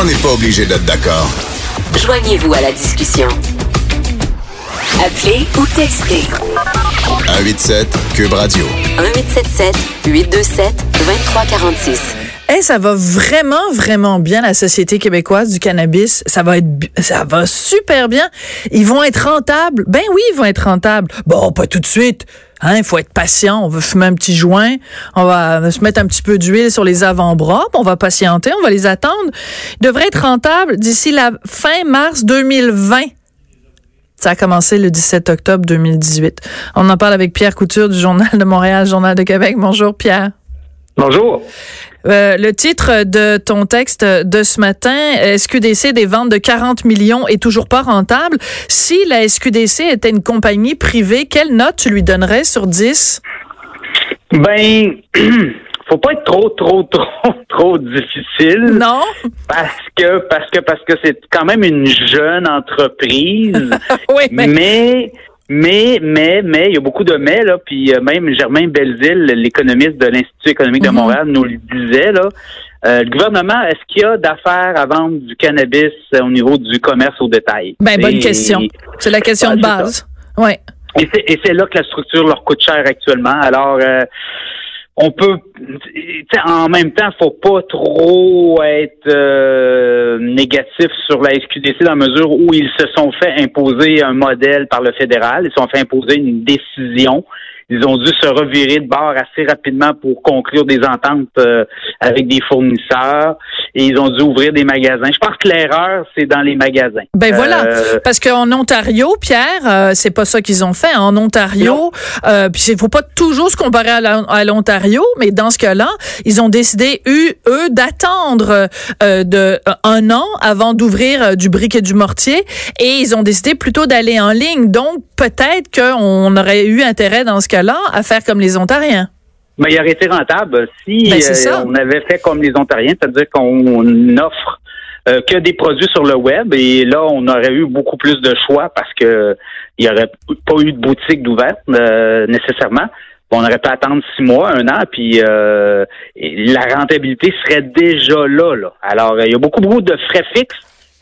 On n'est pas obligé d'être d'accord. Joignez-vous à la discussion. Appelez ou textez. 187 Cube Radio. 1877 827 2346. Hey, ça va vraiment, vraiment bien, la Société québécoise du cannabis. Ça va être, ça va super bien. Ils vont être rentables. Ben oui, ils vont être rentables. Bon, pas tout de suite. Hein, il faut être patient. On va fumer un petit joint. On va se mettre un petit peu d'huile sur les avant-bras. On va patienter. On va les attendre. Ils devraient être rentables d'ici la fin mars 2020. Ça a commencé le 17 octobre 2018. On en parle avec Pierre Couture du Journal de Montréal, Journal de Québec. Bonjour, Pierre. Bonjour. Euh, le titre de ton texte de ce matin, SQDC des ventes de 40 millions est toujours pas rentable. Si la SQDC était une compagnie privée, quelle note tu lui donnerais sur 10? Ben, faut pas être trop, trop, trop, trop difficile. Non. Parce que, parce que, parce que c'est quand même une jeune entreprise. oui, mais... mais mais, mais, mais, il y a beaucoup de mais, là, puis euh, même Germain Belzile, l'économiste de l'Institut économique de Mhm. Montréal, nous le disait, là. Euh, le gouvernement, est-ce qu'il y a d'affaires à vendre du cannabis au niveau du commerce au détail? Ben, bonne Et- question. C'est la question de base. C'est, et c'est là que la structure leur coûte cher actuellement. Alors, euh, on peut, en même temps, faut pas trop être euh, négatif sur la SQDC dans la mesure où ils se sont fait imposer un modèle par le fédéral, ils se sont fait imposer une décision. Ils ont dû se revirer de bord assez rapidement pour conclure des ententes euh, avec des fournisseurs et ils ont dû ouvrir des magasins. Je pense que l'erreur, c'est dans les magasins. Ben voilà, Euh, parce qu'en Ontario, Pierre, euh, c'est pas ça qu'ils ont fait. En Ontario, euh, puis il faut pas toujours se comparer à l'Ontario, mais dans ce cas-là, ils ont décidé eux, eux d'attendre euh, de un an avant d'ouvrir du brick et du mortier, et ils ont décidé plutôt d'aller en ligne. Donc peut-être qu'on aurait eu intérêt dans ce cas-là à faire comme les Ontariens. Mais il aurait été rentable si Ben, euh, on avait fait comme les Ontariens, c'est-à-dire qu'on offre euh, que des produits sur le web et là on aurait eu beaucoup plus de choix parce que il y aurait pas eu de boutique d'ouverte euh, nécessairement. On aurait pu attendre six mois, un an, puis euh, la rentabilité serait déjà là. là. Alors, il y a beaucoup, beaucoup de frais fixes,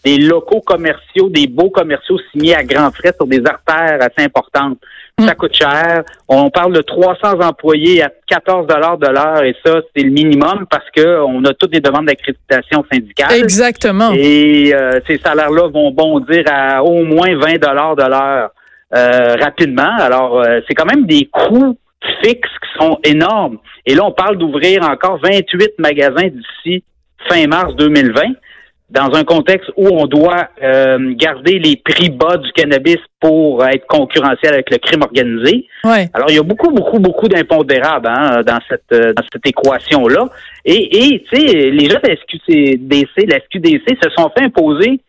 des locaux commerciaux, des beaux commerciaux signés à grands frais sur des artères assez importantes. Ça coûte cher. On parle de 300 employés à 14 dollars de l'heure et ça, c'est le minimum parce que on a toutes les demandes d'accréditation syndicale. Exactement. Et euh, ces salaires-là vont bondir à au moins 20 dollars de l'heure euh, rapidement. Alors, euh, c'est quand même des coûts fixes qui sont énormes. Et là, on parle d'ouvrir encore 28 magasins d'ici fin mars 2020 dans un contexte où on doit euh, garder les prix bas du cannabis pour être concurrentiel avec le crime organisé. Ouais. Alors, il y a beaucoup, beaucoup, beaucoup d'impondérables hein, dans cette euh, dans cette équation-là. Et, et tu sais, les gens de la SQDC, la SQDC se sont fait imposer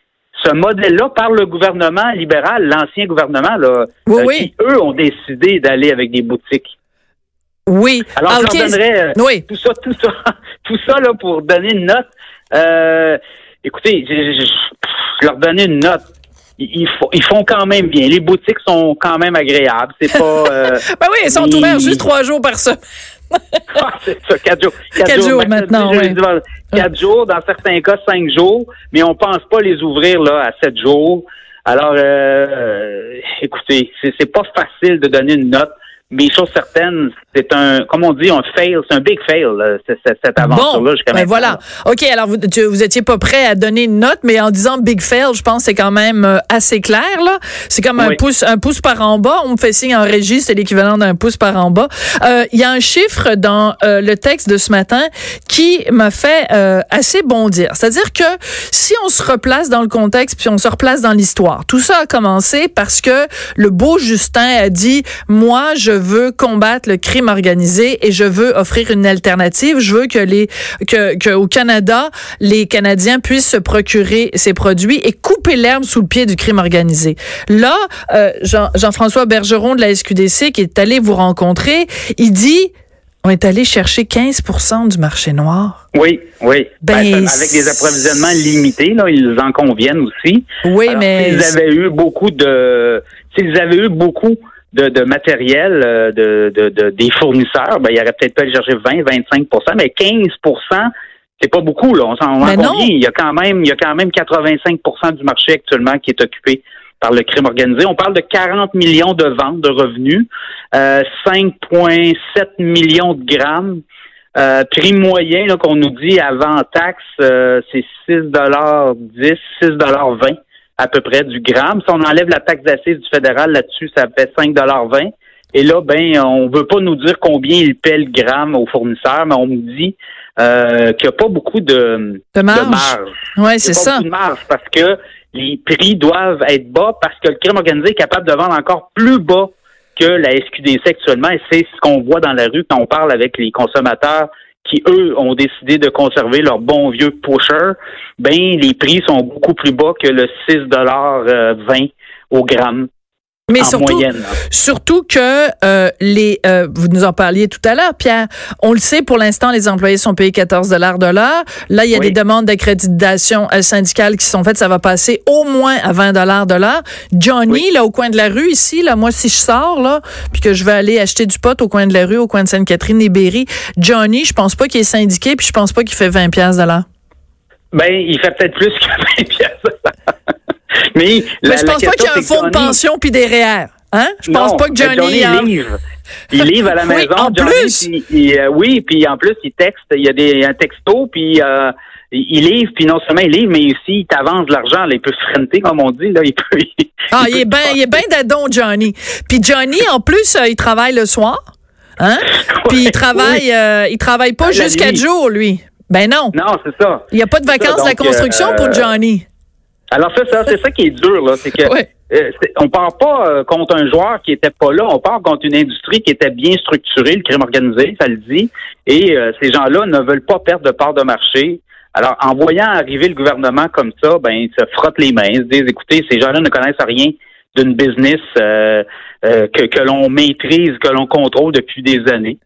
ce modèle-là par le gouvernement libéral, l'ancien gouvernement, là, Oui, euh, oui. qui, eux, ont décidé d'aller avec des boutiques. Oui. Alors, Ah, je leur donnerais euh, Oui. tout ça, tout ça, tout ça là, pour donner une note. Euh, écoutez, je, leur donnais une note. Ils, font, ils font quand même bien. Les boutiques sont quand même agréables. C'est pas. euh, Ben oui, ils sont ouverts juste trois jours par semaine. Ah, c'est ça, quatre jours. Quatre jours maintenant, ouais. Quatre jours, dans certains cas, cinq jours, mais on pense pas les ouvrir là à sept jours. Alors, euh, euh, écoutez, c'est pas facile de donner une note, mais chose certaine, c'est un, comme on dit, un fail, c'est un big fail, c'est- c'est- cette aventure-là Bon, ben voilà. OK, alors vous, tu- vous étiez pas prêt à donner une note, mais en disant big fail, je pense que c'est quand même euh, assez clair là. C'est comme un pouce un pouce par en bas. On me fait signe en régie, c'est l'équivalent d'un pouce par en bas. Euh, Il y a un chiffre dans euh, le texte de ce matin qui m'a fait euh, assez bondir. C'est-à-dire que si on se replace dans le contexte puis on se replace dans l'histoire, tout ça a commencé parce que le beau Justin a dit moi je veux combattre le crime organisé et je veux offrir une alternative. Je veux que les que, que au Canada les Canadiens puissent se procurer ces produits et couper l'herbe sous le pied du crime organisé. Là, euh, Jean- Jean-François Bergeron de la SQDC qui est allé vous rencontrer, il dit on est allé chercher 15% du marché noir. Oui, oui. Ben, Ben, avec des approvisionnements limités, là, ils en conviennent aussi. Oui, Alors, mais s'ils avaient eu beaucoup de, s'ils avaient eu beaucoup de, de matériel euh, de, de, de- des fournisseurs, ben, il aurait peut-être pu aller chercher 20, 25% mais 15% C'est pas beaucoup, là. On s'en rend combien? Il y a quand même, il y a quand même 85% du marché actuellement qui est occupé par le crime organisé. On parle de 40 millions de ventes de revenus, euh, 5,7 millions de grammes. Euh, prix moyen qu'on nous dit avant taxe, euh, c'est 6,10 6,20 à peu près du gramme. Si on enlève la taxe d'assises du fédéral là-dessus, ça fait 5,20 Et là, ben, on veut pas nous dire combien il paie le gramme aux fournisseurs, mais on nous dit euh, qu'il n'y a pas beaucoup de, De marge. de marge. Ouais, c'est y a pas ça. beaucoup de marge parce que les prix doivent être bas parce que le crime organisé est capable de vendre encore plus bas que la SQDC actuellement. Et c'est ce qu'on voit dans la rue quand on parle avec les consommateurs qui, eux, ont décidé de conserver leur bon vieux pusher. Ben, les prix sont beaucoup plus bas que le 6,20 au gramme Mais en surtout, moyenne. Surtout que euh, les, euh, vous nous en parliez tout à l'heure, Pierre. On le sait, pour l'instant, les employés sont payés 14 dollars de l'heure. Là, il y a Oui. des demandes d'accréditation euh, syndicale qui sont faites. Ça va passer au moins à 20 dollars de l'heure. Johnny, Oui. là, au coin de la rue, ici, là, moi, si je sors, là, puis que je vais aller acheter du pot au coin de la rue, au coin de Sainte-Catherine et Berry, Johnny, je pense pas qu'il est syndiqué, puis je pense pas qu'il fait 20 piastres de l'heure. Ben, il fait peut-être plus que 20 pièces. Mais, la, Mais je la pense pas qu'il y a un fonds de Johnny- pension puis des REER. Hein? Je pense Non, pas que Johnny... hein. livre. Il livre à la Oui, maison. en Johnny, plus. puis il- euh, oui, puis en plus, il texte. Il y a des, un texto, puis euh, il il livre, puis non seulement il livre, mais aussi il t'avance de l'argent. là. Il peut se comme on dit. Là. Il peut, Ah, il il est bien, il est bien d'adon, Johnny. Puis Johnny, en plus, euh, il travaille le soir. Hein? Puis il travaille, il travaille pas nuit. jours, lui. Ben non. Non, c'est ça. Il n'y a pas de ça, vacances de la construction pour Johnny. Alors c'est ça, c'est ça qui est dur là, c'est que Ouais. euh, on part pas euh, contre un joueur qui était pas là, on part contre une industrie qui était bien structurée, le crime organisé, ça le dit, et euh, ces gens-là ne veulent pas perdre de part de marché. Alors en voyant arriver le gouvernement comme ça, ben ils se frottent les mains, ils se disent écoutez, ces gens-là ne connaissent rien d'une business euh, euh, que, que l'on maîtrise, que l'on contrôle depuis des années.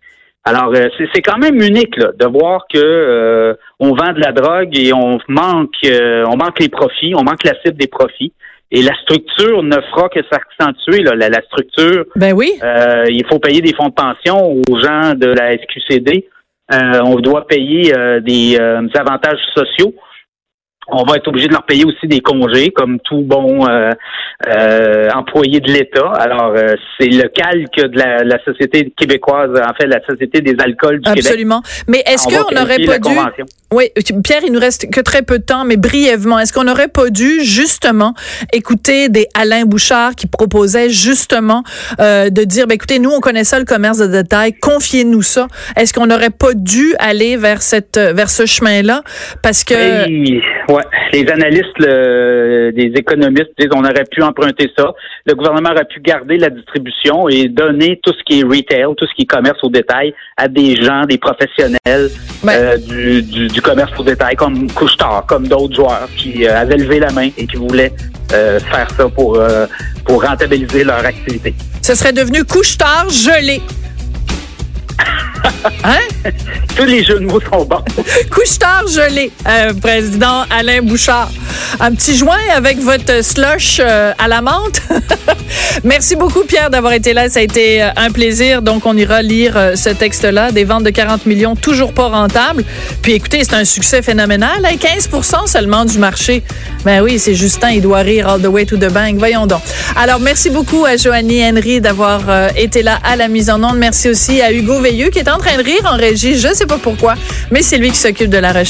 Alors, euh, c'est c'est quand même unique là, de voir que euh, on vend de la drogue et on manque, euh, on manque les profits, on manque la cible des profits. Et la structure ne fera que s'accentuer. là. La, la structure, Ben oui. euh, il faut payer des fonds de pension aux gens de la SQCD. Euh, on doit payer euh, des, euh, des avantages sociaux. On va être obligé de leur payer aussi des congés, comme tout bon euh, euh, employé de l'État. Alors, euh, c'est le calque de la, la société québécoise, en fait, la société des alcools du Québec. Absolument. Mais est-ce qu'on n'aurait pas dû... Oui, Pierre, il nous reste que très peu de temps, mais brièvement, est-ce qu'on n'aurait pas dû justement écouter des Alain Bouchard qui proposait justement euh, de dire, ben, écoutez, nous on connaît ça le commerce de détail, confiez-nous ça. Est-ce qu'on n'aurait pas dû aller vers cette vers ce chemin-là? Parce que ouais, les analystes, le- des économistes disent on aurait pu emprunter ça. Le gouvernement aurait pu garder la distribution et donner tout ce qui est retail, tout ce qui est commerce au détail à des gens, des professionnels Ben- euh, du, du, du commerce au détail, comme Couchetard, comme d'autres joueurs qui euh, avaient levé la main et qui voulaient euh, faire ça pour, euh, pour rentabiliser leur activité. ce serait devenu couche-tard gelé. Hein? Tous les jeux de mots sont bons. Couche-tard gelé, euh, président Alain Bouchard. Un petit joint avec votre slush euh, à la menthe. Merci beaucoup, Pierre, d'avoir été là. Ça a été euh, un plaisir. Donc, on ira lire euh, ce texte-là. Des ventes de 40 millions, toujours pas rentables. Puis, écoutez, c'est un succès phénoménal. hein. 15% seulement du marché. Ben oui, c'est Justin, il doit rire all the way to the bank. Voyons donc. Alors, merci beaucoup à Joanie Henry d'avoir été là à la mise en onde. Merci aussi à Hugo Veilleux qui est en train de rire en régie. Je sais pas pourquoi, mais c'est lui qui s'occupe de la recherche.